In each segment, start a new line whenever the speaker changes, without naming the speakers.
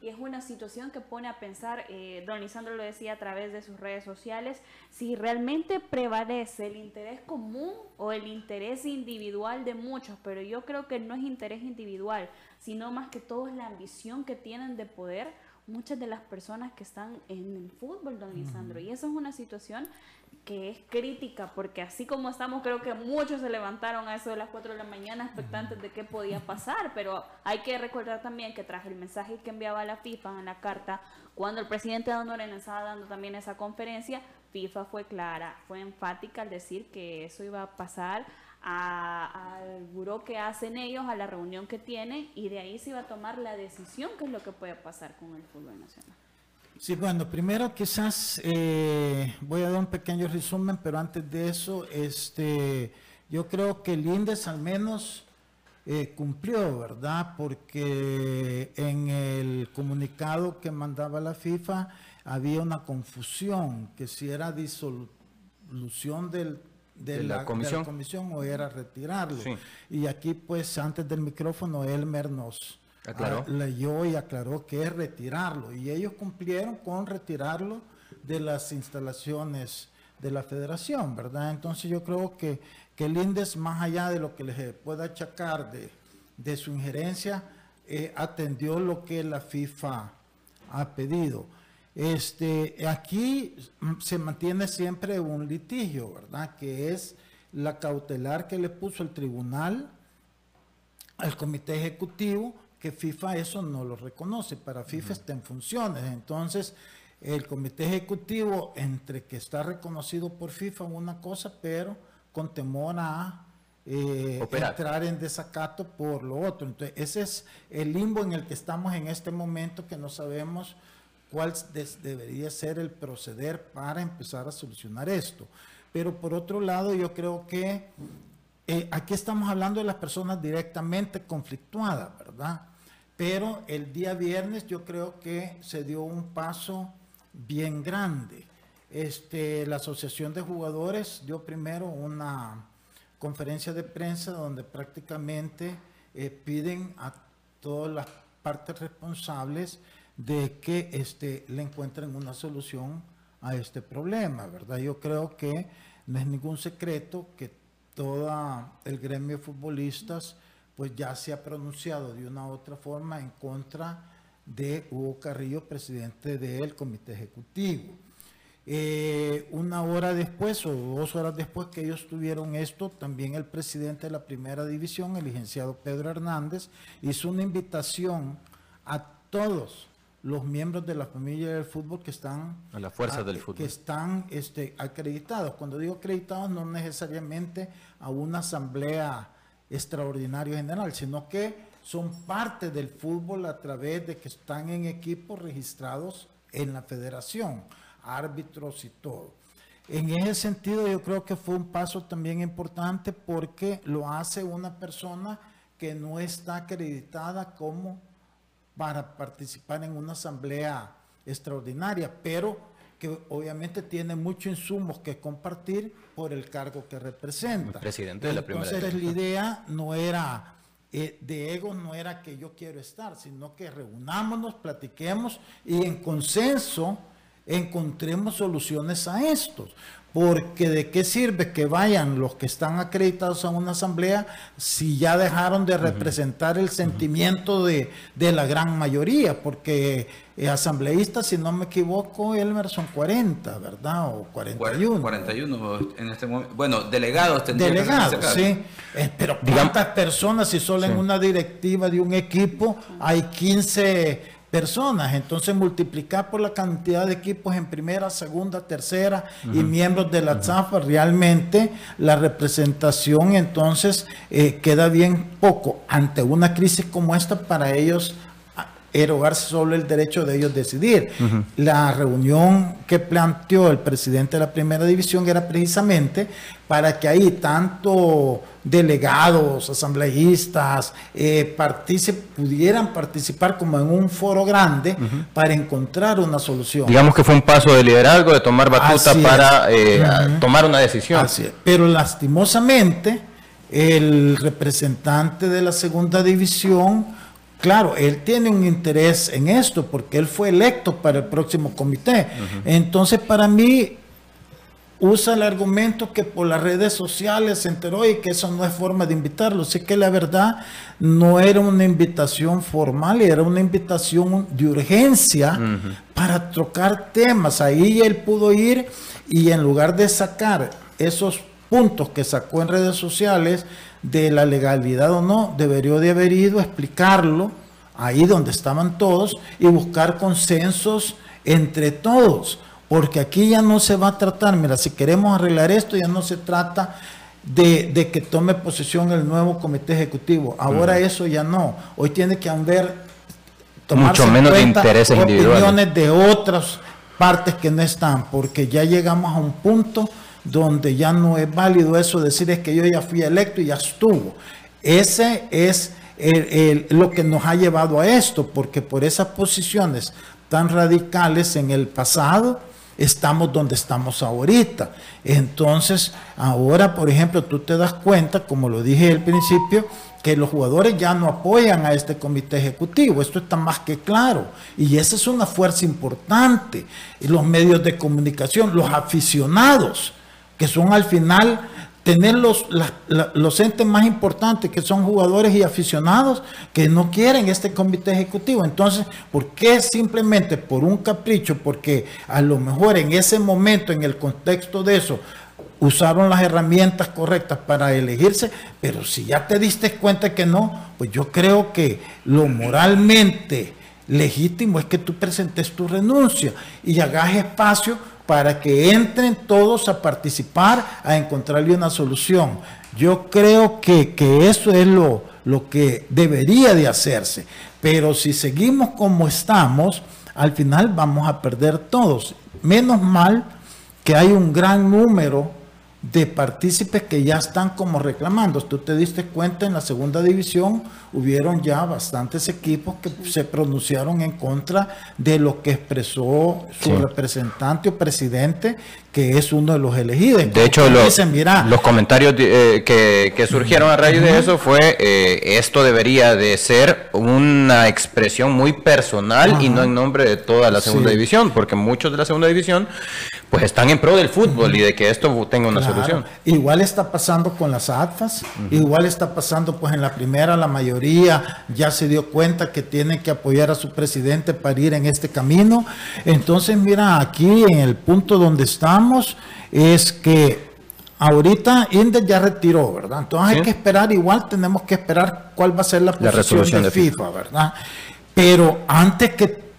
y es una situación que pone a pensar, eh, don Lisandro lo decía a través de sus redes sociales, si realmente prevalece el interés común o el interés individual de muchos, pero yo creo que no es interés individual, sino más que todo es la ambición que tienen de poder muchas de las personas que están en el fútbol, don Lisandro. Y eso es una situación que es crítica, porque así como estamos, creo que muchos se levantaron a eso de las 4 de la mañana expectantes de qué podía pasar, pero hay que recordar también que tras el mensaje que enviaba la FIFA en la carta, cuando el presidente Don estaba dando también esa conferencia, FIFA fue clara, fue enfática al decir que eso iba a pasar al buró que hacen ellos, a la reunión que tienen, y de ahí se iba a tomar la decisión que es lo que puede pasar con el fútbol nacional.
Sí, bueno, primero quizás eh, voy a dar un pequeño resumen, pero antes de eso, este, yo creo que el INDES al menos eh, cumplió, ¿verdad? Porque en el comunicado que mandaba la FIFA había una confusión, que si era disolución del, de, la, comisión? o era retirarlo. Y aquí, pues, antes del micrófono, Elmer nos Aclaró. Ah, leyó y aclaró que es retirarlo. Y ellos cumplieron con retirarlo de las instalaciones de la federación, ¿verdad? Entonces yo creo que, que el INDES, más allá de lo que les pueda achacar de, su injerencia, eh, atendió lo que la FIFA ha pedido. Este, aquí se mantiene siempre un litigio, ¿verdad? Que es la cautelar que le puso el tribunal al comité ejecutivo que FIFA eso no lo reconoce, para FIFA está en funciones. Entonces, el comité ejecutivo, entre que está reconocido por FIFA una cosa, pero con temor a eh, entrar en desacato por lo otro. Entonces, ese es el limbo en el que estamos en este momento, que no sabemos cuál debería ser el proceder para empezar a solucionar esto. Pero por otro lado, yo creo que eh, aquí estamos hablando de las personas directamente conflictuadas, ¿verdad? Pero el día viernes yo creo que se dio un paso bien grande. Este, la Asociación de Jugadores dio primero una conferencia de prensa donde prácticamente eh, piden a todas las partes responsables de que este, le encuentren una solución a este problema, ¿verdad? Yo creo que no es ningún secreto que todo el gremio de futbolistas pues ya se ha pronunciado de una u otra forma en contra de Hugo Carrillo, presidente del Comité Ejecutivo. Eh, una hora después o dos horas después que ellos tuvieron esto, también el presidente de la primera división, el licenciado Pedro Hernández, hizo una invitación a todos los miembros de la familia del fútbol que están
a la fuerza del fútbol
que están este, acreditados. Cuando digo acreditados, no necesariamente a una asamblea extraordinario general, sino que son parte del fútbol a través de que están en equipos registrados en la federación, árbitros y todo. En ese sentido yo creo que fue un paso también importante porque lo hace una persona que no está acreditada como para participar en una asamblea extraordinaria, pero que obviamente tiene muchos insumos que compartir por el cargo que representa.
presidente de la primera.
Entonces la idea no era eh, de ego, no era que yo quiero estar, sino que reunámonos, platiquemos y en consenso encontremos soluciones a estos. Porque de qué sirve que vayan los que están acreditados a una asamblea si ya dejaron de representar el sentimiento de, de, la gran mayoría, porque eh, asambleístas, si no me equivoco, Elmer son 40, ¿verdad? O 41.
41 en este momento. Bueno, delegados
tendrían Delegados, sí. Eh, pero ¿cuántas personas si solo en una directiva de un equipo hay 15 personas. Entonces multiplicar por la cantidad de equipos en primera, segunda, tercera y miembros de la ZAFA, realmente la representación entonces eh, queda bien poco ante una crisis como esta para ellos erogar solo el derecho de ellos decidir. La reunión que planteó el presidente de la primera división era precisamente para que ahí tanto delegados, asambleístas, eh, pudieran participar como en un foro grande para encontrar una solución.
Digamos que fue un paso de liderazgo, de tomar batuta para eh, tomar una decisión.
Pero lastimosamente, el representante de la segunda división Claro, él tiene un interés en esto porque él fue electo para el próximo comité. Entonces, para mí, usa el argumento que por las redes sociales se enteró y que eso no es forma de invitarlo. Sé que la verdad no era una invitación formal, era una invitación de urgencia para trocar temas. Ahí él pudo ir y en lugar de sacar esos puntos que sacó en redes sociales, de la legalidad o no, debería de haber ido a explicarlo ahí donde estaban todos y buscar consensos entre todos, porque aquí ya no se va a tratar, mira, si queremos arreglar esto, ya no se trata de, que tome posesión el nuevo comité ejecutivo, ahora eso ya no, hoy tiene que haber
mucho menos de intereses
opiniones de otras partes que no están, porque ya llegamos a un punto donde ya no es válido eso decir es que yo ya fui electo y ya estuvo. Ese es lo que nos ha llevado a esto, porque por esas posiciones tan radicales en el pasado, estamos donde estamos ahorita. Entonces, ahora, por ejemplo, tú te das cuenta, como lo dije al principio, que los jugadores ya no apoyan a este comité ejecutivo. Esto está más que claro. Y esa es una fuerza importante. Los medios de comunicación, los aficionados que son al final tener los, los entes más importantes, que son jugadores y aficionados, que no quieren este comité ejecutivo. Entonces, ¿por qué simplemente por un capricho? Porque a lo mejor en ese momento, en el contexto de eso, usaron las herramientas correctas para elegirse, pero si ya te diste cuenta que no, pues yo creo que lo moralmente legítimo es que tú presentes tu renuncia y hagas espacio para que entren todos a participar, a encontrarle una solución. Yo creo que, eso es lo, lo que debería de hacerse. Pero si seguimos como estamos, al final vamos a perder todos. Menos mal que hay un gran número de partícipes que ya están como reclamando. Tú te diste cuenta en la segunda división, hubieron ya bastantes equipos que se pronunciaron en contra de lo que expresó su representante o presidente, que es uno de los elegidos.
De hecho, los, los comentarios eh, que, surgieron a raíz de eso fue, eh, esto debería de ser una expresión muy personal y no en nombre de toda la segunda división, porque muchos de la segunda división pues están en pro del fútbol y de que esto tenga una solución.
Igual está pasando con las ATFAS, igual está pasando pues en la primera la mayoría ya se dio cuenta que tiene que apoyar a su presidente para ir en este camino. Entonces, mira, aquí en el punto donde estamos es que ahorita Indes ya retiró, ¿verdad? Entonces hay que esperar, igual tenemos que esperar cuál va a ser la posición de, FIFA, ¿verdad? Pero antes que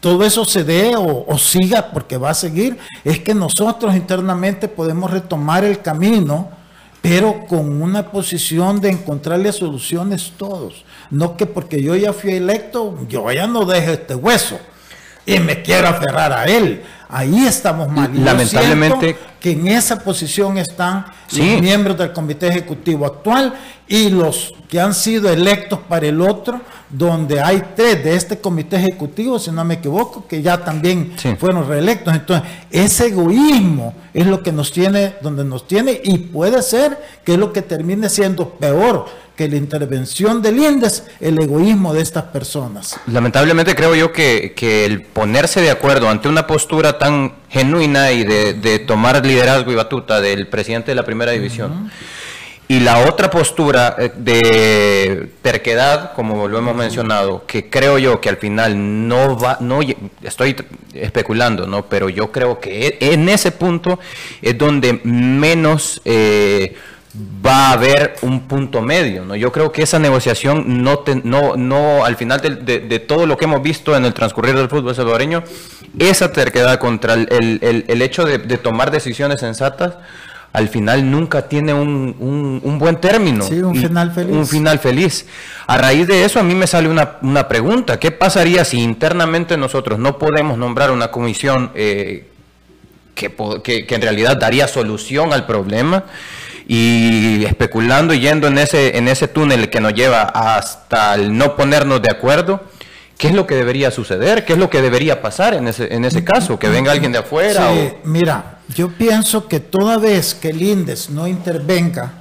todo eso se dé o, siga, porque va a seguir, es que nosotros internamente podemos retomar el camino pero con una posición de encontrarle soluciones todos. No que porque yo ya fui electo, yo ya no dejo este hueso y me quiero aferrar a él. Ahí estamos mal.
Lamentablemente.
que en esa posición están los miembros del comité ejecutivo actual y los que han sido electos para el otro, donde hay tres de este comité ejecutivo, si no me equivoco, que ya también fueron reelectos. Entonces, ese egoísmo es lo que nos tiene, donde nos tiene, y puede ser que es lo que termine siendo peor que la intervención del INDES, el egoísmo de estas personas.
Lamentablemente creo yo que, el ponerse de acuerdo ante una postura tan genuina y de, tomar liderazgo y batuta del presidente de la primera división, y la otra postura eh, de terquedad, como lo hemos mencionado, que creo yo que al final no va, no estoy especulando, ¿no? Pero yo creo que e, en ese punto es donde menos eh, va a haber un punto medio. ¿no? Yo creo que esa negociación no, no, no al final de, todo lo que hemos visto en el transcurrir del fútbol salvadoreño, esa terquedad contra el, el, hecho de, tomar decisiones sensatas, al final nunca tiene un, un, buen término.
Sí, un final feliz.
Un final feliz. A raíz de eso a mí me sale una, una pregunta. ¿Qué pasaría si internamente nosotros no podemos nombrar una comisión eh, que, que, que en realidad daría solución al problema? Y especulando y yendo en ese, en ese túnel que nos lleva hasta el no ponernos de acuerdo, ¿qué es lo que debería suceder? ¿Qué es lo que debería pasar en ese, en ese caso? ¿Que venga alguien de afuera? Sí,
Mira, yo pienso que toda vez que el INDES no intervenga,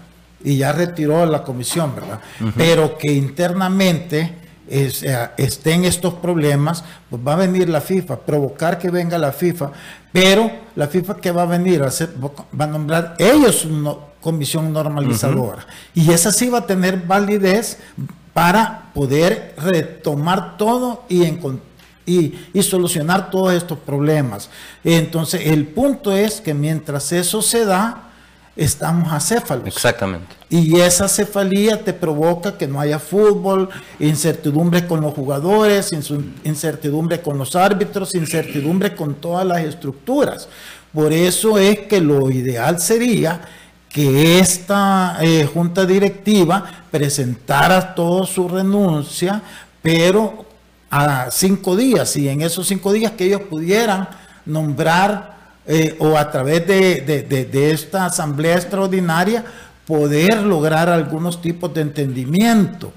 y ya retiró la comisión, ¿verdad? Pero que internamente estén estos problemas, pues va a venir la FIFA, provocar que venga la FIFA, pero la FIFA que va a venir a hacer, va a nombrar ellos una comisión normalizadora. Y esa sí va a tener validez para poder retomar todo y encontrar y, solucionar todos estos problemas. Entonces, el punto es que mientras eso se da, estamos acéfalos.
Exactamente.
Y esa cefalía te provoca que no haya fútbol, incertidumbre con los jugadores, incertidumbre con los árbitros, incertidumbre con todas las estructuras. Por eso es que lo ideal sería que esta eh, junta directiva presentara toda su renuncia, pero a cinco días y en esos cinco días que ellos pudieran nombrar eh, o a través de, esta asamblea extraordinaria poder lograr algunos tipos de entendimiento.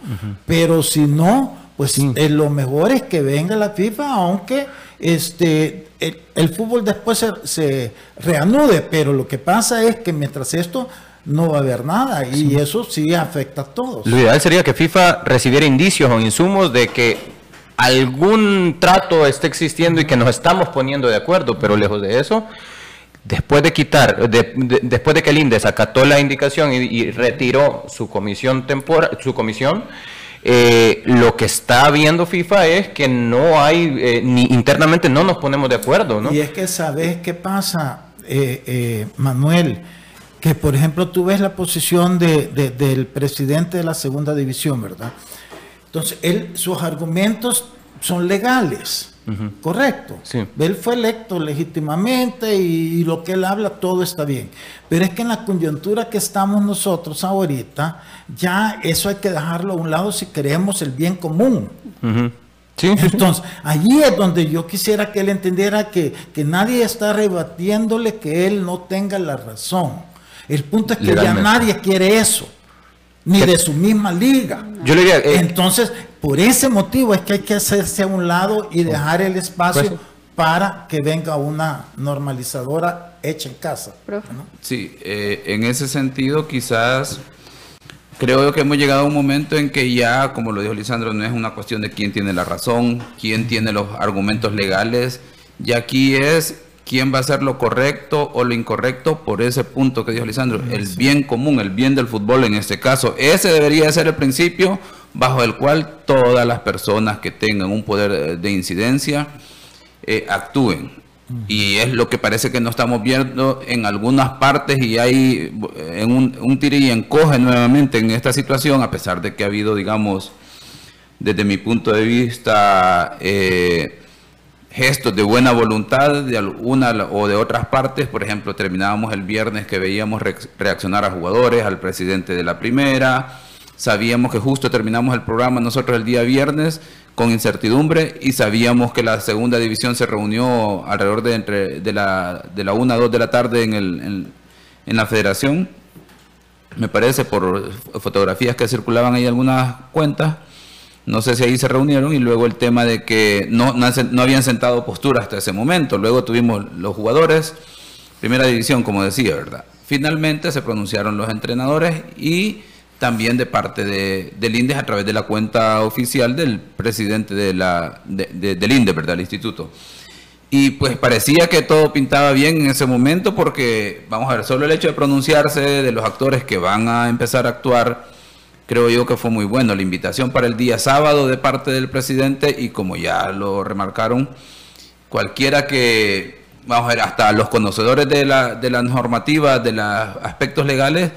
Pero si no, pues lo mejor es que venga la FIFA, aunque este, el, fútbol después se, se, reanude, pero lo que pasa es que mientras esto no va a haber nada y eso sí afecta a todos.
Lo ideal sería que FIFA recibiera indicios o insumos de que algún trato esté existiendo y que nos estamos poniendo de acuerdo, pero lejos de eso, después de quitar, después de que el INDES acató la indicación y, retiró su comisión temporal, su comisión, eh, lo que está viendo FIFA es que no hay, eh, ni internamente no nos ponemos de acuerdo, ¿no?
Y es que sabes qué pasa, eh, Manuel, que por ejemplo tú ves la posición del presidente de la segunda división, ¿verdad? Entonces, él, sus argumentos son legales, correcto. Él fue electo legítimamente y, lo que él habla, todo está bien. Pero es que en la coyuntura que estamos nosotros ahorita, ya eso hay que dejarlo a un lado si queremos el bien común. Entonces, allí es donde yo quisiera que él entendiera que, que nadie está rebatiéndole que él no tenga la razón. El punto es que ya nadie quiere eso ni de su misma liga. Yo le diría, eh, Entonces, por ese motivo es que hay que hacerse a un lado y dejar el espacio pues, para que venga una normalizadora hecha en casa.
Sí, eh, en ese sentido quizás creo que hemos llegado a un momento en que ya, como lo dijo Lisandro, no es una cuestión de quién tiene la razón, quién tiene los argumentos legales, y aquí es quién va a hacer lo correcto o lo incorrecto por ese punto que dijo Lisandro, el bien común, el bien del fútbol en este caso. Ese debería ser el principio bajo el cual todas las personas que tengan un poder de incidencia eh, actúen. Y es lo que parece que no estamos viendo en algunas partes y hay en un, un y encoge nuevamente en esta situación, a pesar de que ha habido, digamos, desde mi punto de vista, eh, gestos de buena voluntad de alguna o de otras partes. Por ejemplo, terminábamos el viernes que veíamos reaccionar a jugadores, al presidente de la primera. Sabíamos que justo terminamos el programa nosotros el día viernes con incertidumbre y sabíamos que la segunda división se reunió alrededor de entre de la de la 1 a 2 de la tarde en, el, en la federación. Me parece por fotografías que circulaban ahí algunas cuentas no sé si ahí se reunieron y luego el tema de que no, no, habían sentado postura hasta ese momento. Luego tuvimos los jugadores, primera división, como decía, ¿verdad? Finalmente se pronunciaron los entrenadores y también de parte de, del INDES a través de la cuenta oficial del presidente del INDES, ¿verdad? El instituto. Y pues parecía que todo pintaba bien en ese momento porque, vamos a ver, solo el hecho de pronunciarse de los actores que van a empezar a actuar creo yo que fue muy bueno. La invitación para el día sábado de parte del presidente y como ya lo remarcaron, cualquiera que, vamos a ver, hasta los conocedores de la, de la normativa, de los aspectos legales,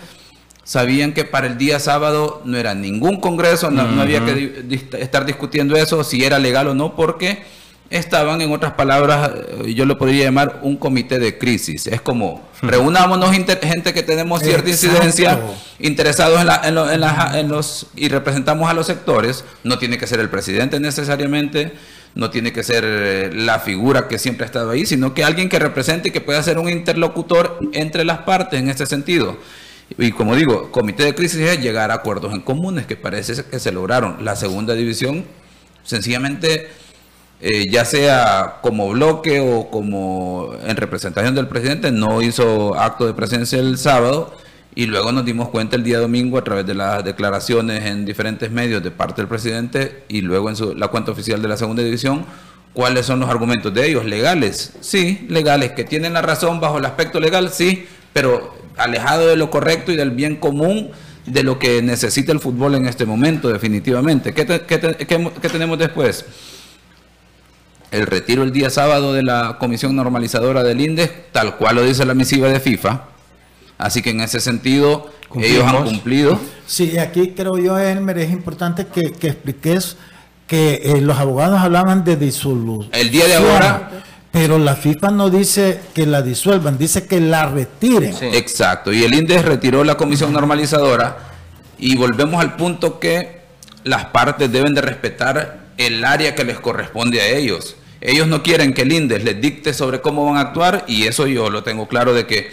sabían que para el día sábado no era ningún congreso, no, no había que estar discutiendo eso, si era legal o no, porque estaban, en otras palabras, eh, yo lo podría llamar un comité de crisis. Es como, reunámonos gente que tenemos cierta incidencia, interesados en, los, y representamos a los sectores. No tiene que ser el presidente necesariamente, no tiene que ser eh, la figura que siempre ha estado ahí, sino que alguien que represente y que pueda ser un interlocutor entre las partes en este sentido. Y como digo, comité de crisis es llegar a acuerdos en comunes, que parece que se lograron. La segunda división, sencillamente eh, ya sea como bloque o como en representación del presidente, no hizo acto de presencia el sábado y luego nos dimos cuenta el día domingo a través de las declaraciones en diferentes medios de parte del presidente y luego en su, la cuenta oficial de la segunda división cuáles son los argumentos de ellos, legales, sí, legales, que tienen la razón bajo el aspecto legal, sí, pero alejado de lo correcto y del bien común de lo que necesita el fútbol en este momento, definitivamente. ¿Qué, qué tenemos después? El retiro el día sábado de la comisión normalizadora del INDES, tal cual lo dice la misiva de FIFA, Así que en ese sentido, ellos han cumplido.
Sí, aquí creo yo, Elmer, es importante que, que expliques que eh, los abogados hablaban de disolución.
El día de ahora.
Pero la FIFA no dice que la disuelvan, dice que la retiren.
Exacto, y el INDES retiró la comisión normalizadora y volvemos al punto que las partes deben de respetar el área que les corresponde a ellos. Ellos no quieren que el INDES les dicte sobre cómo van a actuar y eso yo lo tengo claro de que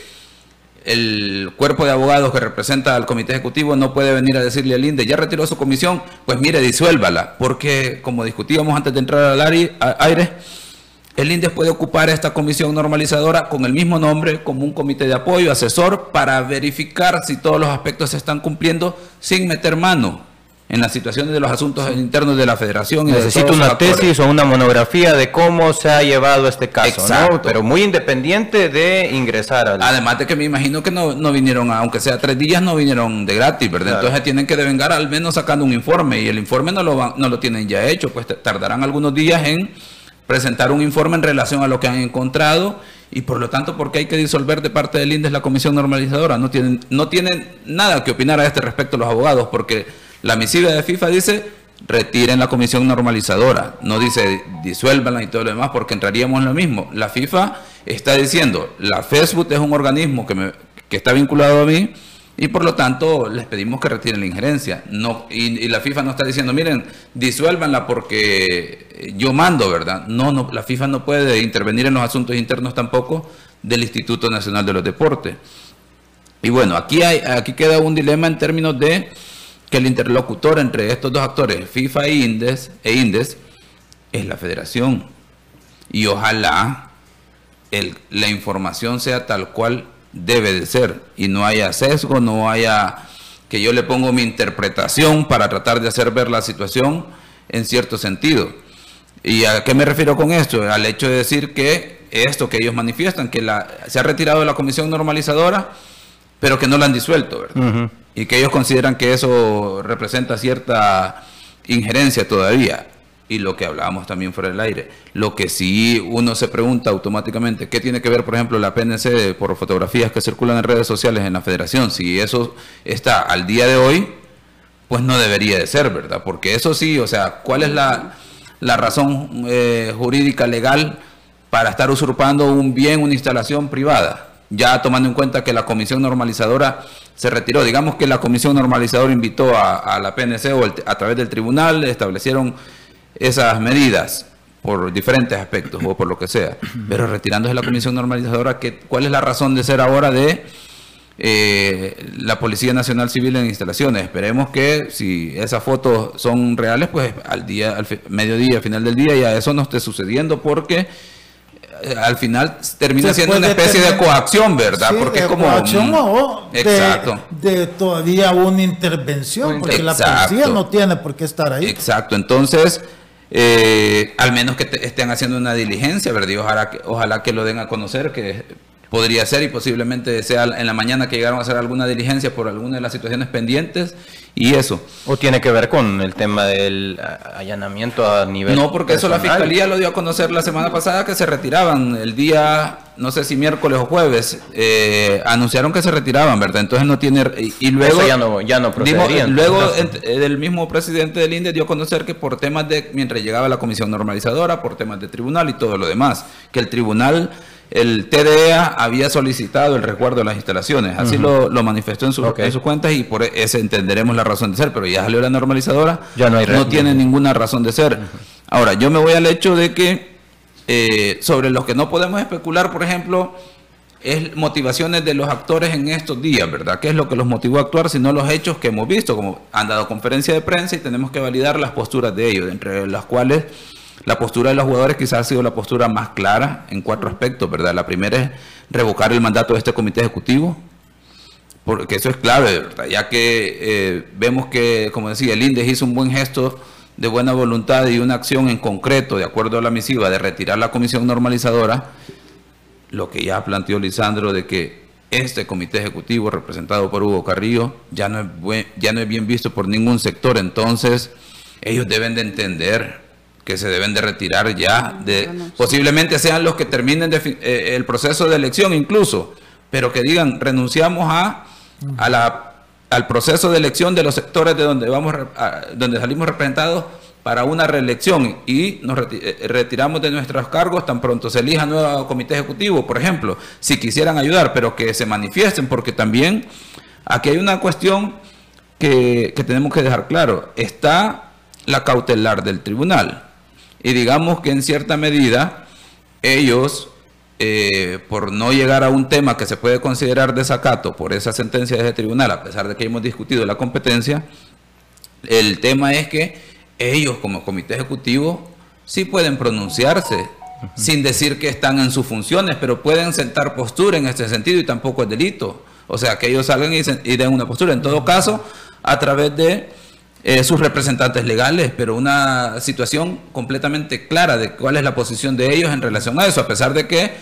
el cuerpo de abogados que representa al comité ejecutivo no puede venir a decirle al INDE, ya retiró su comisión, pues mire, disuélvala, porque como discutíamos antes de entrar al aire, el INDE puede ocupar esta comisión normalizadora con el mismo nombre, como un comité de apoyo, asesor, para verificar si todos los aspectos se están cumpliendo sin meter mano en las situaciones de los asuntos internos de la federación.
Y Necesito una tesis o una monografía de cómo se ha llevado este caso, ¿no? pero muy independiente de ingresar al...
Además de que me imagino que no, no vinieron, aunque sea tres días, no vinieron de gratis, ¿verdad? Entonces tienen que devengar al menos sacando un informe y el informe no lo, no lo tienen ya hecho, pues tardarán algunos días en presentar un informe en relación a lo que han encontrado y por lo tanto porque hay que disolver de parte del INDES la comisión normalizadora. No tienen, no tienen nada que opinar a este respecto los abogados porque la misiva de FIFA dice retiren la comisión normalizadora, no dice disuélvanla y todo lo demás porque entraríamos en lo mismo. La FIFA está diciendo, la Facebook es un organismo que, que está vinculado a mí y por lo tanto les pedimos que retiren la injerencia. No, y, la FIFA no está diciendo, miren, disuélvanla porque yo mando, ¿verdad? No, no, la FIFA no puede intervenir en los asuntos internos tampoco del Instituto Nacional de los Deportes. Y bueno, aquí, hay, aquí queda un dilema en términos de que el interlocutor entre estos dos actores, FIFA e Indes, e Indes es la federación. Y ojalá la información sea tal cual debe de ser y no haya sesgo, no haya que yo le pongo mi interpretación para tratar de hacer ver la situación en cierto sentido. ¿Y a qué me refiero con esto? Al hecho de decir que esto que ellos manifiestan, que se ha retirado de la comisión normalizadora, pero que no la han disuelto, ¿verdad? y que ellos consideran que eso representa cierta injerencia todavía. Y lo que hablábamos también fuera del aire. Lo que sí uno se pregunta automáticamente, ¿qué tiene que ver, por ejemplo, la PNC por fotografías que circulan en redes sociales en la federación? Si eso está al día de hoy, pues no debería de ser, ¿verdad? Porque eso sí, o sea, ¿cuál es la, razón eh, jurídica legal para estar usurpando un bien, una instalación privada? Ya tomando en cuenta que la comisión normalizadora se retiró. Digamos que la comisión normalizadora invitó a, la PNC o a través del tribunal establecieron esas medidas por diferentes aspectos o por lo que sea. Pero retirándose la comisión normalizadora, ¿qué, ¿cuál es la razón de ser ahora de eh, la Policía Nacional Civil en instalaciones? Esperemos que si esas fotos son reales, pues al día, al mediodía, al final del día, ya eso no esté sucediendo porque al final termina siendo una especie de, coacción, ¿verdad? porque es como
coacción o de, todavía una intervención, porque la policía no tiene por qué estar ahí.
Exacto, entonces eh, al menos que estén haciendo una diligencia, ¿verdad? ojalá que, ojalá que lo den a conocer, que podría ser y posiblemente sea en la mañana que llegaron a hacer alguna diligencia por alguna de las situaciones pendientes y eso.
¿O tiene que ver con el tema del allanamiento a nivel
No, porque eso la Fiscalía lo dio a conocer la semana pasada que se retiraban el día, no sé si miércoles o jueves, eh, anunciaron que se retiraban, ¿verdad? Entonces no tiene... Y, luego...
ya no, ya no
luego el mismo presidente del INDE dio a conocer que por temas de... Mientras llegaba la comisión normalizadora, por temas de tribunal y todo lo demás, que el tribunal el TDEA había solicitado el resguardo de las instalaciones. Así lo, manifestó en, sus cuentas y por eso entenderemos la razón de ser, pero ya salió la normalizadora,
ya no, hay
no tiene ninguna razón de ser. Ahora, yo me voy al hecho de que eh, sobre los que no podemos especular, por ejemplo, es motivaciones de los actores en estos días, ¿verdad? ¿Qué es lo que los motivó a actuar, sino los hechos que hemos visto, como han dado conferencia de prensa y tenemos que validar las posturas de ellos, entre las cuales la postura de los jugadores quizás ha sido la postura más clara en cuatro aspectos, ¿verdad? La primera es revocar el mandato de este comité ejecutivo, porque eso es clave, ¿verdad? ya que eh, vemos que, como decía, el INDES hizo un buen gesto de buena voluntad y una acción en concreto, de acuerdo a la misiva, de retirar la comisión normalizadora, lo que ya planteó Lisandro de que este comité ejecutivo representado por Hugo Carrillo ya no es, ya no es bien visto por ningún sector, entonces ellos deben de entender que se deben de retirar ya, de, posiblemente sean los que terminen eh, el proceso de elección incluso, pero que digan renunciamos a, a la, al proceso de elección de los sectores de donde vamos donde salimos representados para una reelección y nos eh, retiramos de nuestros cargos tan pronto se elija nuevo comité ejecutivo, por ejemplo, si quisieran ayudar, pero que se manifiesten, porque también aquí hay una cuestión que, que tenemos que dejar claro. Está la cautelar del tribunal y digamos que en cierta medida ellos, eh, por no llegar a un tema que se puede considerar desacato por esa sentencia de ese tribunal, a pesar de que hemos discutido la competencia, el tema es que ellos como comité ejecutivo sí pueden pronunciarse sin decir que están en sus funciones, pero pueden sentar postura en este sentido y tampoco es delito. O sea, que ellos salgan y, den una postura. En todo caso, a través de eh, sus representantes legales, pero una situación completamente clara de cuál es la posición de ellos en relación a eso, a pesar de que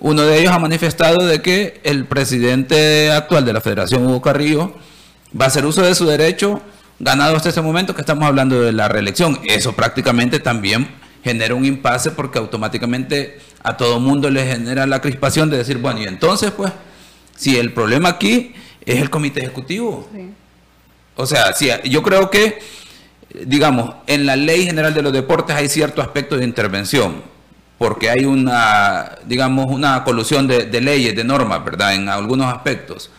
uno de ellos ha manifestado de que el presidente actual de la Federación, Hugo Carrillo, va a hacer uso de su derecho ganado hasta ese momento que estamos hablando de la reelección. Eso prácticamente también genera un impasse porque automáticamente a todo mundo le genera la crispación de decir, bueno, y entonces pues, si el problema aquí es el comité ejecutivo. O sea, si, yo creo que, digamos, en la ley general de los deportes hay cierto aspecto de intervención, porque hay una, digamos, una colusión de, de leyes, de normas, ¿verdad? En algunos aspectos.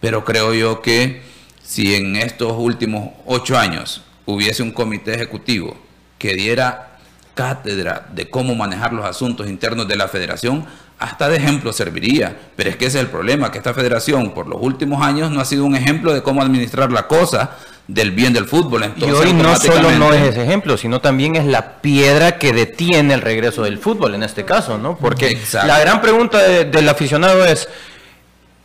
Pero creo yo que si en estos últimos ocho años hubiese un comité ejecutivo que diera cátedra de cómo manejar los asuntos internos de la federación, hasta de ejemplo serviría. Pero es que ese es el problema, que esta federación por los últimos años no ha sido un ejemplo de cómo administrar la cosa del bien del fútbol.
Entonces, y hoy no solo no es ese ejemplo, sino también es la piedra que detiene el regreso del fútbol en este caso, ¿no? Porque la gran pregunta del aficionado es,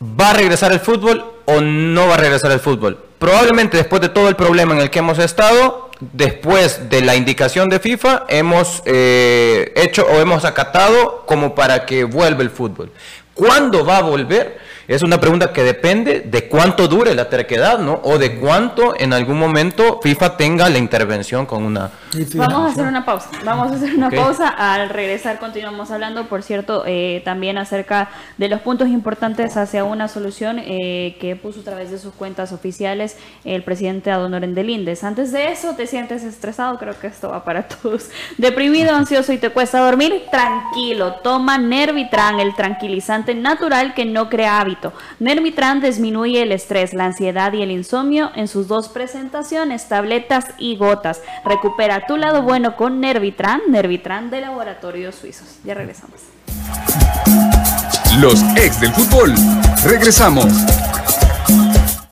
¿va a regresar el fútbol o no va a regresar el fútbol? Probablemente después de todo el problema en el que hemos estado, después de la indicación de FIFA, hemos eh, hecho o hemos acatado como para que vuelva el fútbol. ¿Cuándo va a volver? Es una pregunta que depende de cuánto dure la terquedad, ¿no? O de cuánto en algún momento FIFA tenga la intervención con una...
Vamos a hacer una pausa. Vamos a hacer una pausa. Al regresar continuamos hablando, por cierto, eh, también acerca de los puntos importantes hacia una solución eh, que puso a través de sus cuentas oficiales el presidente Adonoren de Lindes. Antes de eso, ¿te sientes estresado? Creo que esto va para todos. Deprimido, ansioso y te cuesta dormir, tranquilo. Toma Nervitran, el tranquilizante natural que no crea hábitos Nervitran disminuye el estrés, la ansiedad y el insomnio en sus dos presentaciones, tabletas y gotas. Recupera tu lado bueno con Nervitran, Nervitran de Laboratorios Suizos. Ya regresamos.
Los ex del fútbol. Regresamos.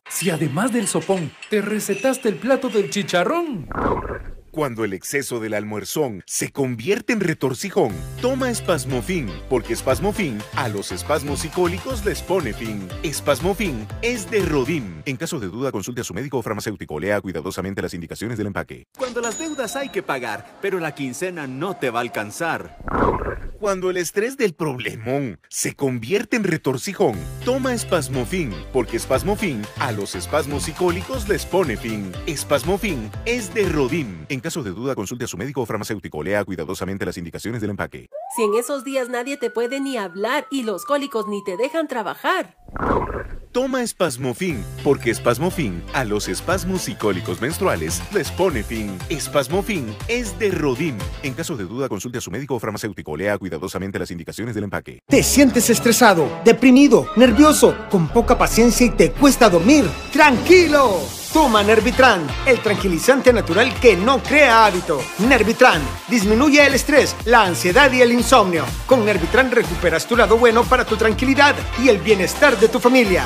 Si además del sopón te recetaste el plato del chicharrón.
Cuando el exceso del almuerzón se convierte en retorcijón, toma espasmofin, porque espasmofin a los espasmos psicólicos les pone fin. Espasmofin es de Rodim. En caso de duda, consulte a su médico o farmacéutico. Lea cuidadosamente las indicaciones del empaque.
Cuando las deudas hay que pagar, pero la quincena no te va a alcanzar.
Cuando el estrés del problemón se convierte en retorcijón, toma espasmofin, porque espasmofin a los espasmos psicólicos les pone fin. Espasmofin es de Rodim. En caso de duda, consulte a su médico o farmacéutico. Lea cuidadosamente las indicaciones del empaque.
Si en esos días nadie te puede ni hablar y los cólicos ni te dejan trabajar.
Toma espasmofin, porque espasmofin a los espasmos y cólicos menstruales les pone fin. Espasmofin es de Rodim. En caso de duda, consulte a su médico o farmacéutico. Lea cuidadosamente las indicaciones del empaque.
¿Te sientes estresado, deprimido, nervioso, con poca paciencia y te cuesta dormir? ¡Tranquilo! Toma Nervitran, el tranquilizante natural que no crea hábito. Nervitran disminuye el estrés, la ansiedad y el insomnio. Con Nervitran recuperas tu lado bueno para tu tranquilidad y el bienestar de tu familia.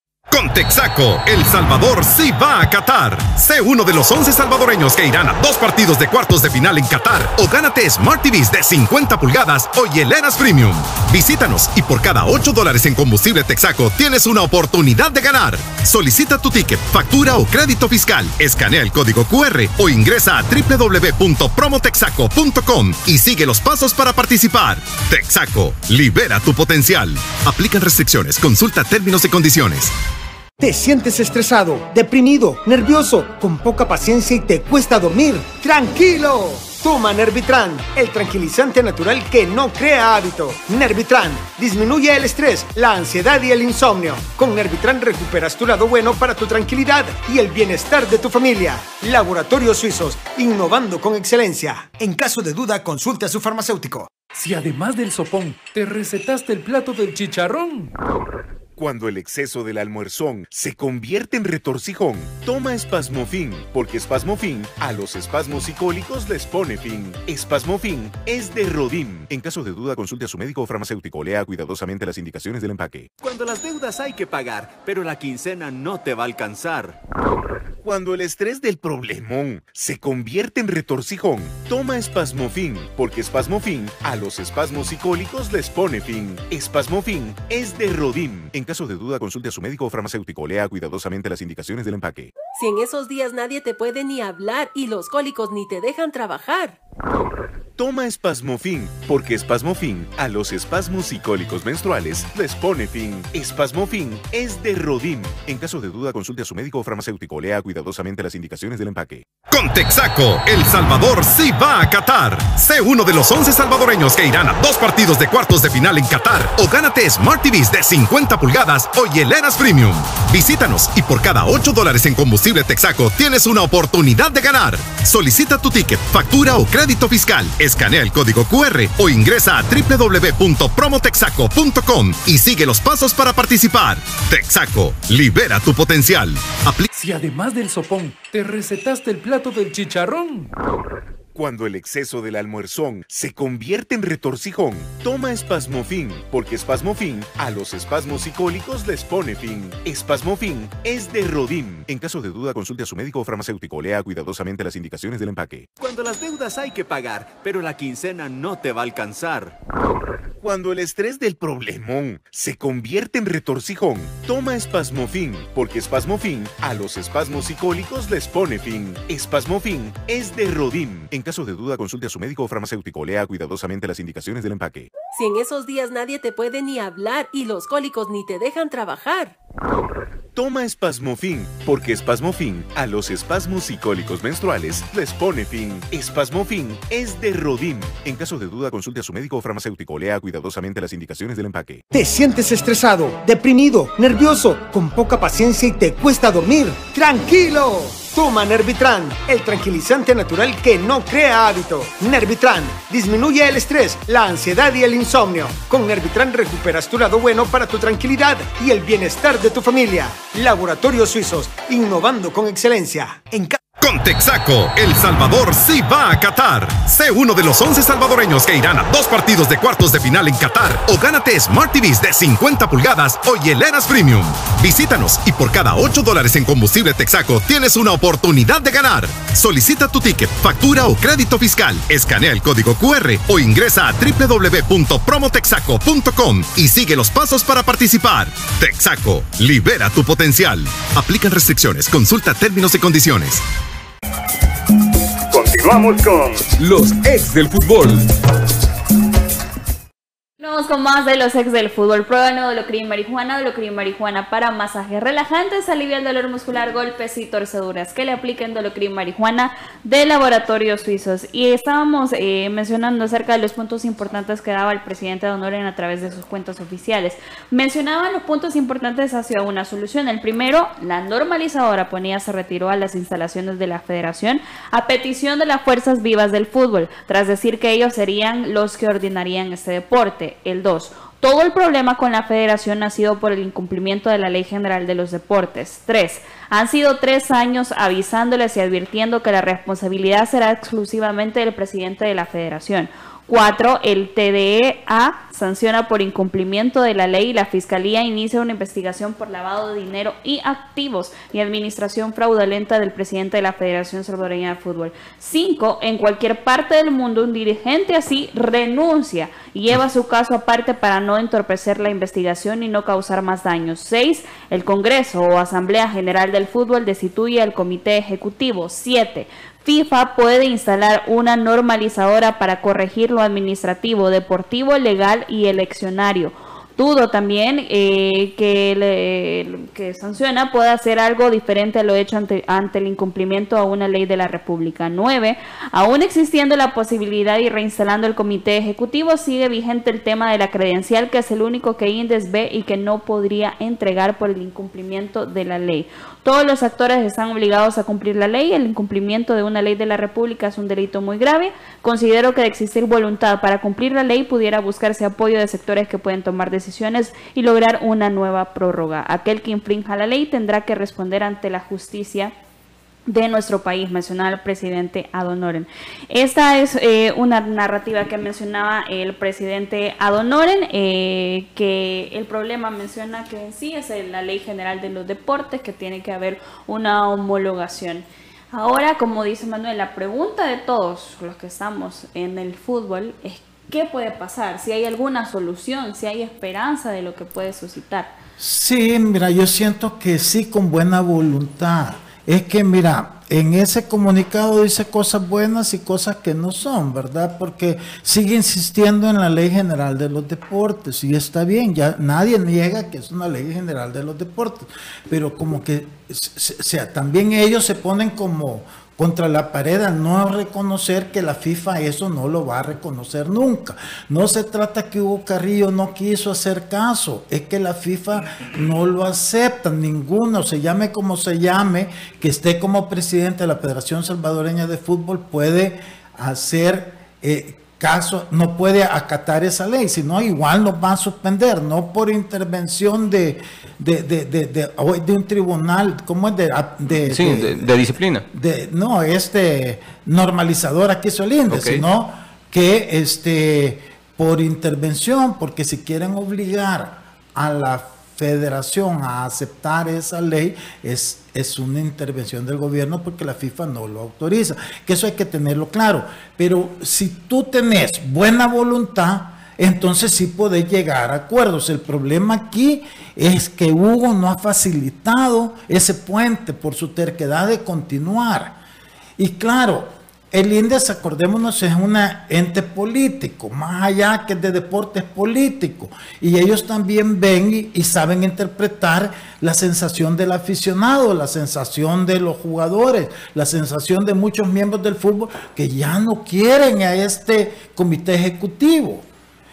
Con Texaco, El Salvador sí va a Qatar. Sé uno de los 11 salvadoreños que irán a dos partidos de cuartos de final en Qatar o gánate Smart TVs de 50 pulgadas o hieleras Premium. Visítanos y por cada 8 dólares en combustible Texaco tienes una oportunidad de ganar. Solicita tu ticket, factura o crédito fiscal, escanea el código QR o ingresa a www.promotexaco.com y sigue los pasos para participar. Texaco, libera tu potencial. Aplican restricciones, consulta términos y condiciones.
¿Te sientes estresado, deprimido, nervioso, con poca paciencia y te cuesta dormir? ¡Tranquilo! Toma Nervitran, el tranquilizante natural que no crea hábito. Nervitran disminuye el estrés, la ansiedad y el insomnio. Con Nervitran recuperas tu lado bueno para tu tranquilidad y el bienestar de tu familia. Laboratorios Suizos, innovando con excelencia. En caso de duda, consulte a su farmacéutico.
Si además del sopón te recetaste el plato del chicharrón.
Cuando el exceso del almuerzón se convierte en retorcijón, toma espasmofin, porque espasmofin a los espasmos psicólicos les pone fin. Espasmofin es de Rodim. En caso de duda, consulte a su médico o farmacéutico. Lea cuidadosamente las indicaciones del empaque.
Cuando las deudas hay que pagar, pero la quincena no te va a alcanzar.
Cuando el estrés del problemón se convierte en retorcijón, toma espasmofin, porque espasmofin a los espasmos psicólicos les pone fin. Espasmofin es de Rodim. En caso de duda, consulte a su médico o farmacéutico. Lea cuidadosamente las indicaciones del empaque.
Si en esos días nadie te puede ni hablar y los cólicos ni te dejan trabajar.
Toma espasmofin, porque espasmofin a los espasmos psicólicos menstruales les pone fin. Espasmofin es de Rodim. En caso de duda, consulte a su médico o farmacéutico. Lea cuidadosamente las indicaciones del empaque.
Con Texaco, El Salvador sí va a Qatar. Sé uno de los 11 salvadoreños que irán a dos partidos de cuartos de final en Qatar o gánate Smart TVs de 50 pulgadas o hieleras Premium. Visítanos y por cada 8 dólares en combustible Texaco tienes una oportunidad de ganar. Solicita tu ticket, factura o crédito fiscal, escanea el código QR o ingresa a www.promotexaco.com y sigue los pasos para participar. Texaco, libera tu potencial. Apli-
Si además del sopón te recetaste el plato del chicharrón.
Cuando el exceso del almuerzón se convierte en retorcijón, toma espasmofin, porque espasmofin a los espasmos psicólicos les pone fin. Espasmofin es de Rodim. En caso de duda, consulte a su médico o farmacéutico. Lea cuidadosamente las indicaciones del empaque.
Cuando las deudas hay que pagar, pero la quincena no te va a alcanzar.
Cuando el estrés del problemón se convierte en retorcijón, toma espasmofin, porque espasmofin a los espasmos psicólicos les pone fin. Espasmofin es de Rodim. En caso de duda, consulte a su médico o farmacéutico. Lea cuidadosamente las indicaciones del empaque.
Si en esos días nadie te puede ni hablar y los cólicos ni te dejan trabajar.
Toma espasmofin, porque espasmofin a los espasmos psicólicos menstruales les pone fin. Espasmofin es de Rodim. En caso de duda, consulte a su médico o farmacéutico. Lea cuidadosamente las indicaciones del empaque.
¿Te sientes estresado, deprimido, nervioso, con poca paciencia y te cuesta dormir? ¡Tranquilo! Toma Nervitran, el tranquilizante natural que no crea hábito. Nervitran disminuye el estrés, la ansiedad y el insomnio. Con Nervitran recuperas tu lado bueno para tu tranquilidad y el bienestar de tu familia. Laboratorios Suizos, innovando con excelencia. En
Con Texaco, El Salvador sí va a Qatar. Sé uno de los 11 salvadoreños que irán a dos partidos de cuartos de final en Qatar o gánate Smart TVs de 50 pulgadas o hieleras Premium. Visítanos y por cada 8 dólares en combustible Texaco tienes una oportunidad de ganar. Solicita tu ticket, factura o crédito fiscal, escanea el código QR o ingresa a www.promotexaco.com y sigue los pasos para participar. Texaco, libera tu potencial. Aplican restricciones, consulta términos y condiciones.
Continuamos con los ex del fútbol.
Con más de los ex del fútbol. Prueba Dolocrin marihuana, Dolocrin marihuana para masajes relajantes, alivia el dolor muscular, golpes y torceduras. Que le apliquen Dolocrin marihuana de laboratorios suizos. Y estábamos eh, mencionando acerca de los puntos importantes que daba el presidente de Honoren a través de sus cuentas oficiales. Mencionaba los puntos importantes hacia una solución. El primero, la normalizadora ponía se retiró a las instalaciones de la federación a petición de las fuerzas vivas del fútbol, tras decir que ellos serían los que ordenarían este deporte. El 2. Todo el problema con la federación ha sido por el incumplimiento de la Ley General de los Deportes. 3. Han sido tres años avisándoles y advirtiendo que la responsabilidad será exclusivamente del presidente de la federación. 4. El TDEA sanciona por incumplimiento de la ley y la Fiscalía inicia una investigación por lavado de dinero y activos y administración fraudulenta del presidente de la Federación Salvadoreña de Fútbol. 5. En cualquier parte del mundo un dirigente así renuncia y lleva su caso aparte para no entorpecer la investigación y no causar más daños. 6. El Congreso o Asamblea General del Fútbol destituye al Comité Ejecutivo. 7. FIFA puede instalar una normalizadora para corregir lo administrativo, deportivo, legal y eleccionario. Dudo también eh, que, le, que sanciona pueda hacer algo diferente a lo hecho ante, ante, el incumplimiento a una ley de la República. 9. Aún existiendo la posibilidad y reinstalando el comité ejecutivo, sigue vigente el tema de la credencial, que es el único que Indes ve y que no podría entregar por el incumplimiento de la ley. Todos los actores están obligados a cumplir la ley. El incumplimiento de una ley de la República es un delito muy grave. Considero que de existir voluntad para cumplir la ley pudiera buscarse apoyo de sectores que pueden tomar decisiones y lograr una nueva prórroga. Aquel que infrinja la ley tendrá que responder ante la justicia de nuestro país, mencionaba el presidente Adonoren. Esta es eh, una narrativa que mencionaba el presidente Adonoren, eh, que el problema menciona que en sí es la ley general de los deportes, que tiene que haber una homologación. Ahora, como dice Manuel, la pregunta de todos los que estamos en el fútbol es qué puede pasar, si hay alguna solución, si hay esperanza de lo que puede suscitar.
Sí, mira, yo siento que sí, con buena voluntad es que, mira, en ese comunicado dice cosas buenas y cosas que no son, ¿verdad? Porque sigue insistiendo en la ley general de los deportes y está bien, ya nadie niega que es una ley general de los deportes, pero como que sea, también ellos se ponen como contra la pared no reconocer que la FIFA eso no lo va a reconocer nunca. No se trata que Hugo Carrillo no quiso hacer caso, es que la FIFA no lo acepta, ninguno, se llame como se llame, que esté como presidente de la Federación Salvadoreña de Fútbol puede hacer eh, caso, no puede acatar esa ley, sino igual nos va a suspender, no por intervención de, de, de, de, de un tribunal, ¿cómo es? De,
sí, de, disciplina.
De, no, este normalizador aquí solinde, sino que este, por intervención, porque si quieren obligar a la federación a aceptar esa ley es, es una intervención del gobierno porque la FIFA no lo autoriza. Que eso hay que tenerlo claro. Pero si tú tenés buena voluntad, entonces sí podés llegar a acuerdos. El problema aquí es que Hugo no ha facilitado ese puente por su terquedad de continuar. Y claro, el INDES, acordémonos, es un ente político, más allá que de deportes políticos. Y ellos también ven y, saben interpretar la sensación del aficionado, la sensación de los jugadores, la sensación de muchos miembros del fútbol que ya no quieren a este comité ejecutivo.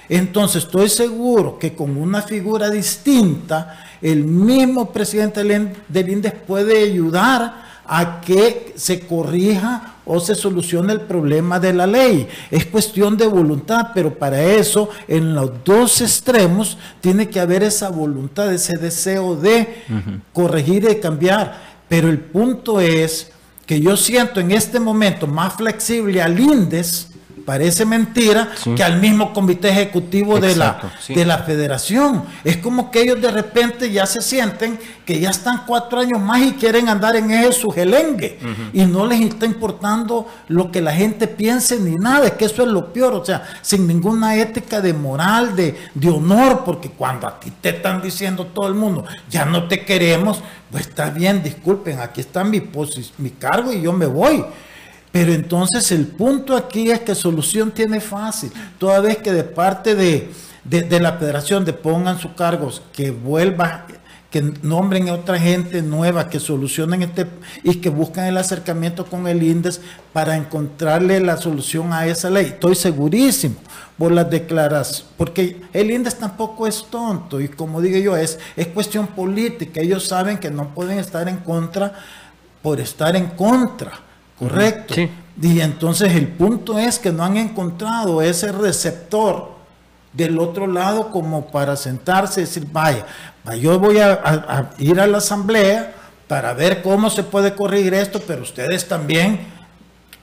Entonces estoy seguro que con una figura distinta, el mismo presidente del INDES puede ayudar a que se corrija o se solucione el problema de la ley. Es cuestión de voluntad, pero para eso en los dos extremos tiene que haber esa voluntad, ese deseo de corregir y cambiar. Pero el punto es que yo siento en este momento más flexible al INDES, parece mentira que al mismo comité ejecutivo de, la, de la federación. Es como que ellos de repente ya se sienten que ya están cuatro años más y quieren andar en ese sugelengue y no les está importando lo que la gente piense ni nada, es que eso es lo peor, o sea, sin ninguna ética de moral, de, de honor, porque cuando a ti te están diciendo todo el mundo, ya no te queremos, pues está bien, disculpen, aquí está mi, mi cargo y yo me voy. Pero entonces el punto aquí es que solución tiene fácil. Toda vez que de parte de, la federación de pongan sus cargos, que vuelva, que nombren a otra gente nueva, que solucionen este y que busquen el acercamiento con el INDES para encontrarle la solución a esa ley. Estoy segurísimo por las declaraciones, porque el INDES tampoco es tonto y como digo yo, es, es cuestión política. Ellos saben que no pueden estar en contra por estar en contra Correcto. Y entonces el punto es que no han encontrado ese receptor del otro lado como para sentarse y decir, vaya, yo voy a, ir a la asamblea para ver cómo se puede corregir esto, pero ustedes también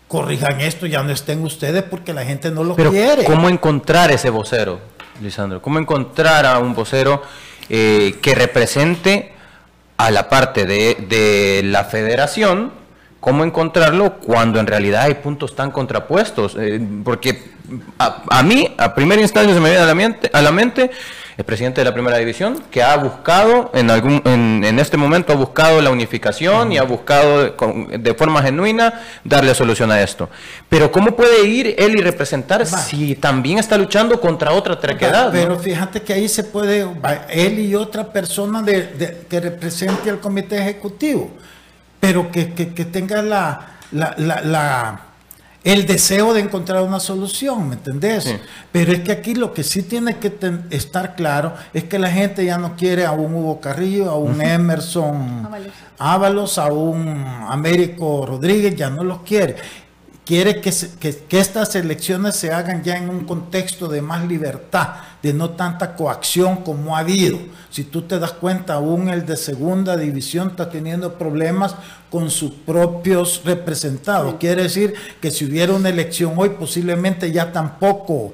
corrijan esto, ya no estén ustedes porque la gente no lo
Pero
quiere.
¿cómo encontrar ese vocero, Lisandro? ¿Cómo encontrar a un vocero eh, que represente a la parte de, de la federación? ¿Cómo encontrarlo cuando en realidad hay puntos tan contrapuestos? Eh, porque a, a mí, a primera instancia, se me viene a la mente, a la mente el presidente de la primera división, que ha buscado, en, algún, en, en este momento ha buscado la unificación y ha buscado de, con- de forma genuina darle solución a esto. Pero ¿cómo puede ir él y representar si también está luchando contra otra terquedad? ¿no?
Pero fíjate que ahí se puede, va, él y otra persona de, de- que represente al comité ejecutivo, pero que, que- que tenga la, la- la- la- el deseo de encontrar una solución, ¿me entendés?
Sí.
Pero es que aquí lo que sí tiene que ten- estar claro es que la gente ya no quiere a un Hugo Carrillo, a un Emerson Ábalos, a un Américo Rodríguez, ya no los quiere. Quiere que, se- que- que estas elecciones se hagan ya en un contexto de más libertad, de no tanta coacción como ha habido. Si tú te das cuenta, aún el de segunda división está teniendo problemas con sus propios representados. Quiere decir que si hubiera una elección hoy, posiblemente ya tampoco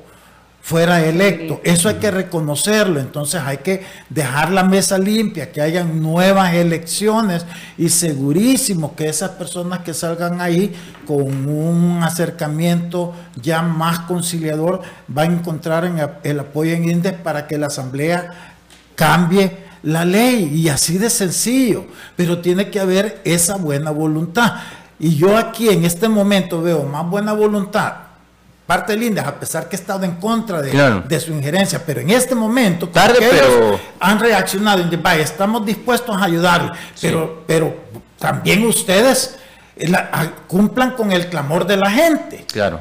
fuera electo. Eso hay que reconocerlo. Entonces hay que dejar la mesa limpia, que hayan nuevas elecciones y segurísimo que esas personas que salgan ahí con un acercamiento ya más conciliador va a encontrar en el apoyo en INDES para que la Asamblea cambie la ley y así de sencillo, pero tiene que haber esa buena voluntad. Y yo aquí en este momento veo más buena voluntad parte del INDES, a pesar que he estado en contra de,
Claro.
de su injerencia, pero en este momento
Tarde, pero-
han reaccionado vaya, estamos dispuestos a ayudarle, pero, pero también ustedes eh, la- a- cumplan con el clamor de la gente.
Claro,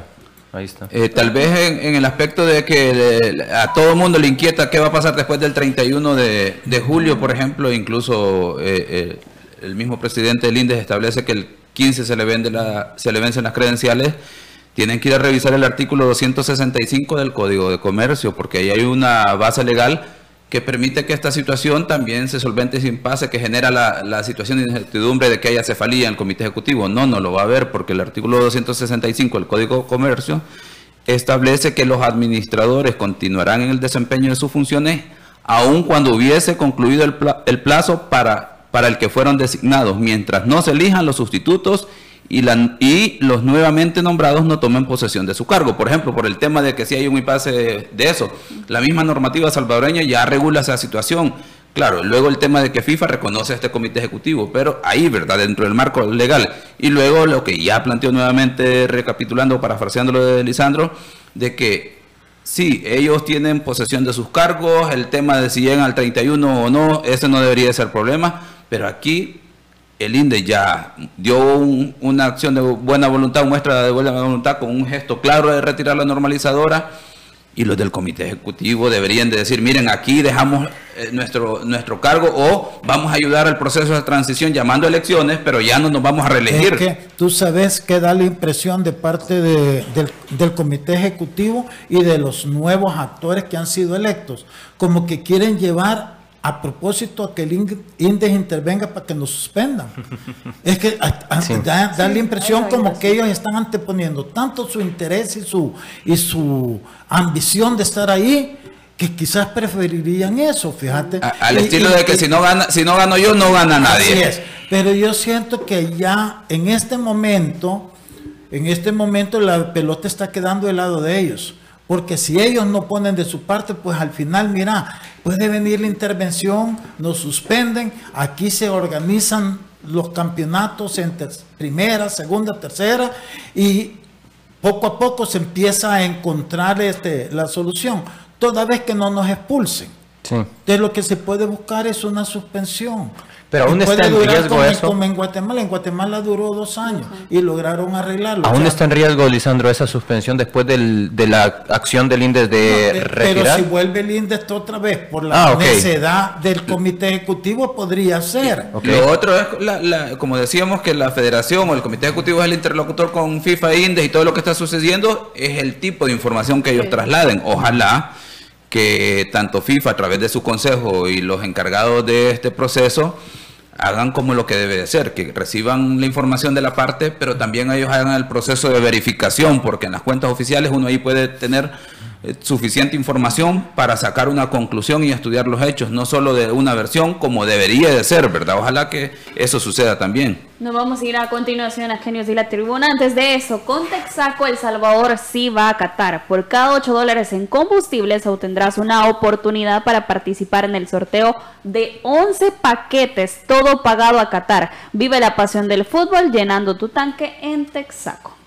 ahí está.
Eh, tal vez en, en el aspecto de que le- a todo el mundo le inquieta qué va a pasar después del 31 de, de julio, por ejemplo, incluso eh, eh, el mismo presidente del INDES establece que el 15 se le, vende la, se le vencen las credenciales, tienen que ir a revisar el artículo 265 del Código de Comercio, porque ahí hay una base legal que permite que esta situación también se solvente sin pase, que genera la, situación de incertidumbre de que haya cefalía en el Comité Ejecutivo. No, no lo va a haber, porque el artículo 265 del Código de Comercio establece que los administradores continuarán en el desempeño de sus funciones aun cuando hubiese concluido el plazo para, para el que fueron designados, mientras no se elijan los sustitutos y, los nuevamente nombrados no tomen posesión de su cargo. Por ejemplo, por el tema de que si hay un impasse de, de eso, la misma normativa salvadoreña ya regula esa situación. Claro, luego el tema de que FIFA reconoce a este comité ejecutivo, pero ahí, ¿verdad? Dentro del marco legal. Y luego lo que ya planteó nuevamente, recapitulando, parafraseando lo de Lisandro, de que sí, ellos tienen posesión de sus cargos, el tema de si llegan al 31 o no, ese no debería ser problema, pero aquí el INDE ya dio un- una acción de buena voluntad, muestra de buena voluntad con un gesto claro de retirar la normalizadora y los del comité ejecutivo deberían de decir, miren, aquí dejamos eh, nuestro, nuestro cargo o vamos a ayudar al proceso de transición llamando a elecciones, pero ya no nos vamos a reelegir.
Es que tú sabes que da la impresión de parte de- del, del comité ejecutivo y de los nuevos actores que han sido electos, como que quieren llevar a propósito a que el INDE- INDES intervenga para que nos suspendan. Es que a- a-
Sí.
da, da la impresión como que ellos están anteponiendo tanto su interés y su, y su ambición de estar ahí, que quizás preferirían eso, fíjate.
A- al
Y-
estilo
y-
de que
y-
si no gana, si no gano yo, no gana nadie.
Así es. Pero yo siento que ya en este momento, en este momento la pelota está quedando del lado de ellos. Porque si ellos no ponen de su parte, pues al final, mira, puede venir la intervención, nos suspenden, aquí se organizan los campeonatos en ter- primera, segunda, tercera, y poco a poco se empieza a encontrar este, la solución, toda vez que no nos expulsen.
Sí.
Entonces lo que se puede buscar es una suspensión.
Pero aún está
puede
en
durar
riesgo eso.
como en Guatemala. En Guatemala duró dos años y lograron arreglarlo.
¿Aún
O sea,
está en riesgo, Lisandro, esa suspensión después del- de la acción del INDES de
eh,
retirar?
Pero si vuelve el INDES otra vez por la
Ah, ok.
necedad del comité ejecutivo, podría ser.
Lo otro es, la- la- como decíamos, que la federación o el comité ejecutivo es el interlocutor con FIFA e INDES y todo lo que está sucediendo es el tipo de información que ellos trasladen. Ojalá que tanto FIFA a través de su consejo y los encargados de este proceso hagan como lo que debe de ser, que reciban la información de la parte, pero también ellos hagan el proceso de verificación, porque en las cuentas oficiales uno ahí puede tener suficiente información para sacar una conclusión y estudiar los hechos, no solo de una versión como debería de ser, ¿verdad? Ojalá que eso suceda también.
Nos vamos a ir a continuación a Genios de la Tribuna. Antes de eso, con Texaco El Salvador sí va a Qatar. Por cada 8 dólares en combustibles obtendrás una oportunidad para participar en el sorteo de 11 paquetes, todo pagado a Qatar. Vive la pasión del fútbol llenando tu tanque en Texaco.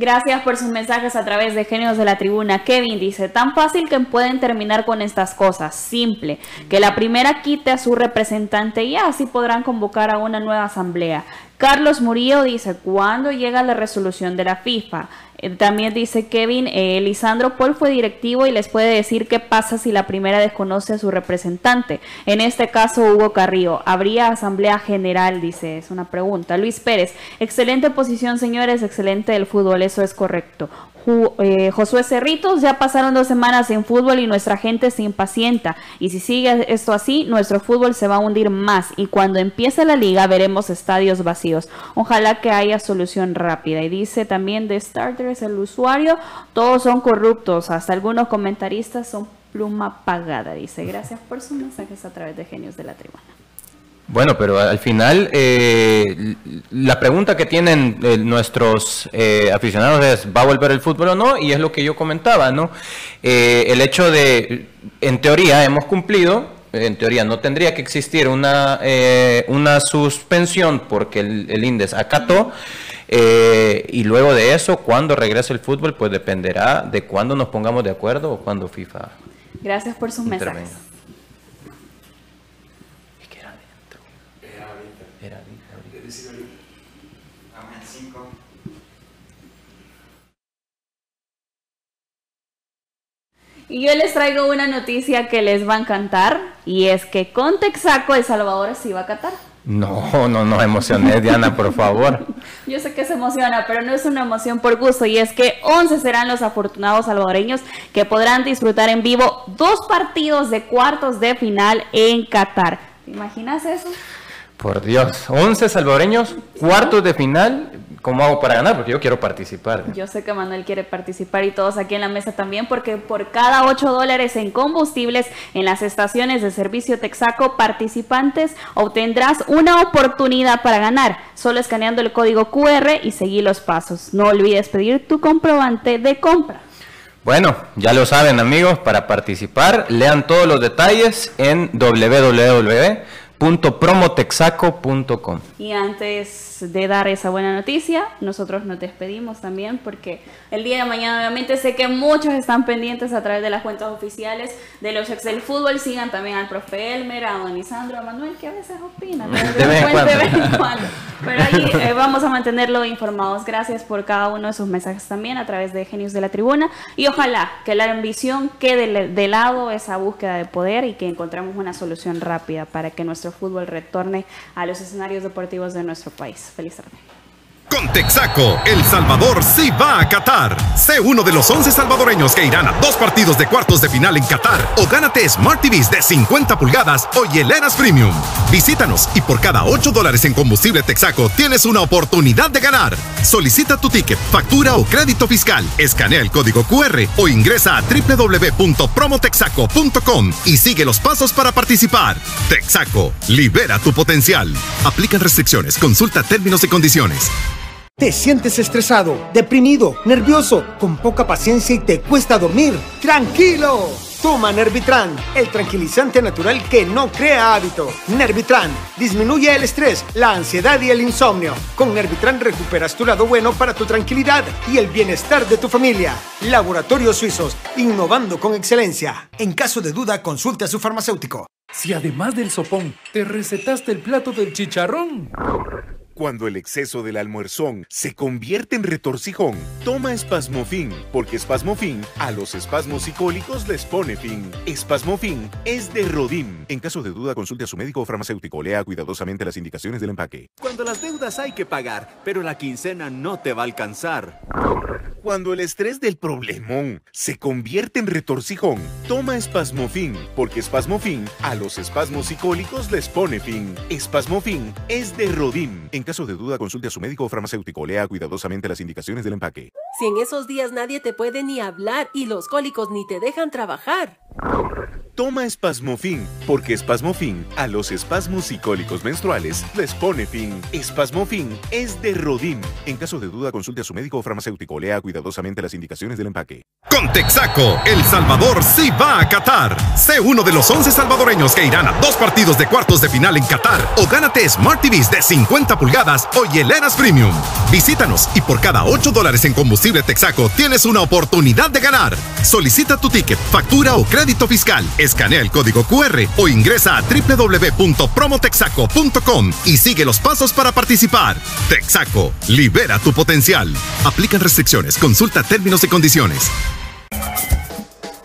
Gracias por sus mensajes a través de Genios de la Tribuna. Kevin dice, tan fácil que pueden terminar con estas cosas. Simple, que la primera quite a su representante y así podrán convocar a una nueva asamblea. Carlos Murillo dice, ¿cuándo llega la resolución de la FIFA? Eh, también dice Kevin, eh, Lisandro Paul fue directivo y les puede decir qué pasa si la primera desconoce a su representante. En este caso, Hugo Carrillo. ¿Habría asamblea general? Dice, es una pregunta. Luis Pérez, excelente posición, señores, excelente el fútbol, eso es correcto. Eh, Josué Cerritos, ya pasaron dos semanas en fútbol y nuestra gente se impacienta. Y si sigue esto así, nuestro fútbol se va a hundir más. Y cuando empiece la liga veremos estadios vacíos. Ojalá que haya solución rápida. Y dice también de Starters, el usuario, todos son corruptos. Hasta algunos comentaristas son pluma pagada. Dice, gracias por sus mensajes a través de Genios de la Tribuna.
Bueno, pero al final eh, la pregunta que tienen eh, nuestros eh, aficionados es, ¿va a volver el fútbol o no? Y es lo que yo comentaba, ¿no? el hecho de, en teoría, hemos cumplido, en teoría no tendría que existir una, una suspensión porque el, el INDES acató. y luego de eso, cuando regrese el fútbol, pues dependerá de cuándo nos pongamos de acuerdo o cuándo FIFA.
Gracias por sus mensajes. Y yo les traigo una noticia que les va a encantar y es que con Texaco El Salvador sí va a Qatar.
No, no no emociones, Diana, por favor.
Yo sé que se emociona, pero no es una emoción por gusto y es que 11 serán los afortunados salvadoreños que podrán disfrutar en vivo dos partidos de cuartos de final en Qatar. ¿Te imaginas eso?
Por Dios, 11 salvadoreños, cuartos de final, ¿Cómo hago para ganar? Porque yo quiero participar.
Yo sé que Manuel quiere participar y todos aquí en la mesa también, porque por cada 8 dólares en combustibles en las estaciones de servicio Texaco participantes obtendrás una oportunidad para ganar, solo escaneando el código QR y seguir los pasos. No olvides pedir tu comprobante de compra.
Bueno, ya lo saben amigos, para participar lean todos los detalles en www.promotexaco.com.
Y antes de dar esa buena noticia, nosotros nos despedimos también porque el día de mañana obviamente sé que muchos están pendientes a través de las cuentas oficiales de los Excel Fútbol. Sigan también al profe Elmer, a don Isandro, a Manuel, que a veces opina. De, vez en cuando. Pero ahí eh, vamos a mantenerlo informados. Gracias por cada uno de sus mensajes también a través de Genios de la Tribuna. Y ojalá que la ambición quede de lado esa búsqueda de poder y que encontremos una solución rápida para que nuestro fútbol retorne a los escenarios deportivos de nuestro país. Feliz tarde.
Con Texaco, El Salvador sí va a Qatar. Sé uno de los 11 salvadoreños que irán a dos partidos de cuartos de final en Qatar o gánate Smart TVs de 50 pulgadas o hieleras premium. Visítanos y por cada 8 dólares en combustible Texaco tienes una oportunidad de ganar. Solicita tu ticket, factura o crédito fiscal, escanea el código QR o ingresa a www.promotexaco.com y sigue los pasos para participar. Texaco, libera tu potencial. Aplican restricciones, consulta términos y condiciones.
¿Te sientes estresado, deprimido, nervioso, con poca paciencia y te cuesta dormir? ¡Tranquilo! Toma Nervitran, el tranquilizante natural que no crea hábito. Nervitran disminuye el estrés, la ansiedad y el insomnio. Con Nervitran recuperas tu lado bueno para tu tranquilidad y el bienestar de tu familia. Laboratorios Suizos, innovando con excelencia. En caso de duda, consulte a su farmacéutico.
Si además del sopón te recetaste el plato del chicharrón.
Cuando el exceso del almuerzón se convierte en retorcijón, toma espasmofin, porque espasmofin a los espasmos psicólicos les pone fin. Espasmofin es de Rodim. En caso de duda, consulte a su médico o farmacéutico. Lea cuidadosamente las indicaciones del empaque.
Cuando las deudas hay que pagar, pero la quincena no te va a alcanzar.
Cuando el estrés del problemón se convierte en retorcijón, toma espasmofin, porque espasmofin a los espasmos psicólicos les pone fin. Espasmofin es de Rodim. En caso de duda, consulte a su médico o farmacéutico. Lea cuidadosamente las indicaciones del empaque.
Si en esos días nadie te puede ni hablar y los cólicos ni te dejan trabajar.
Toma espasmofin, porque espasmofin a los espasmos psicólicos menstruales les pone fin. Espasmofin es de Rodim. En caso de duda, consulte a su médico o farmacéutico. Lea cuidadosamente las indicaciones del empaque.
Con Texaco, El Salvador sí va a Qatar. Sé uno de los 11 salvadoreños que irán a dos partidos de cuartos de final en Qatar o gánate Smart TVs de 50 pulgadas o hieleras Premium. Visítanos y por cada 8 dólares en combustible Texaco tienes una oportunidad de ganar. Solicita tu ticket, factura o crédito fiscal. Escanea el código QR o ingresa a www.promotexaco.com y sigue los pasos para participar. Texaco, libera tu potencial. Aplican restricciones, consulta términos y condiciones.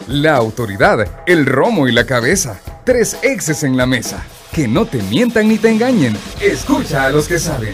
La autoridad, el romo y la cabeza. Tres exes en la mesa. Que no te mientan ni te engañen. Escucha a los que saben.